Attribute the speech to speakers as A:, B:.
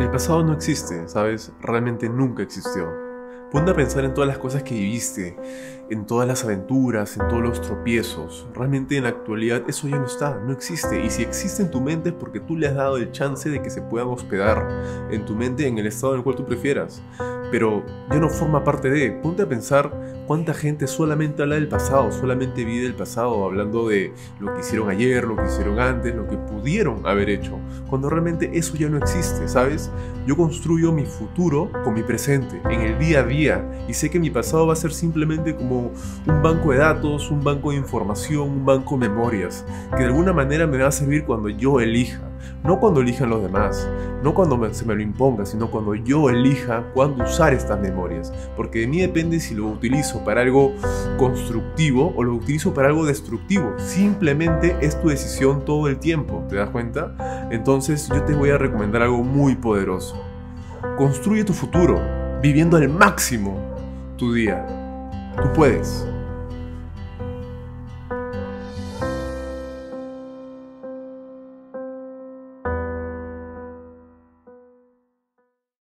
A: El pasado no existe, ¿sabes? Realmente nunca existió. Ponte a pensar en todas las cosas que viviste, en todas las aventuras, en todos los tropiezos. Realmente en la actualidad eso ya no está, no existe. Y si existe en tu mente es porque tú le has dado el chance de que se puedan hospedar en tu mente en el estado en el cual tú prefieras. Pero ya no forma parte de. Ponte a pensar cuánta gente solamente habla del pasado, solamente vive el pasado, hablando de lo que hicieron ayer, lo que hicieron antes, lo que pudieron haber hecho. Cuando realmente eso ya no existe, ¿sabes? Yo construyo mi futuro con mi presente, en el día a día. Y sé que mi pasado va a ser simplemente como un banco de datos, un banco de información, un banco de memorias, que de alguna manera me va a servir cuando yo elija, no cuando elijan los demás, no cuando se me lo imponga, sino cuando yo elija cuándo usar estas memorias, porque de mí depende si lo utilizo para algo constructivo o lo utilizo para algo destructivo, simplemente es tu decisión todo el tiempo, ¿te das cuenta? Entonces yo te voy a recomendar algo muy poderoso. Construye tu futuro, viviendo al máximo tu día. Tú puedes.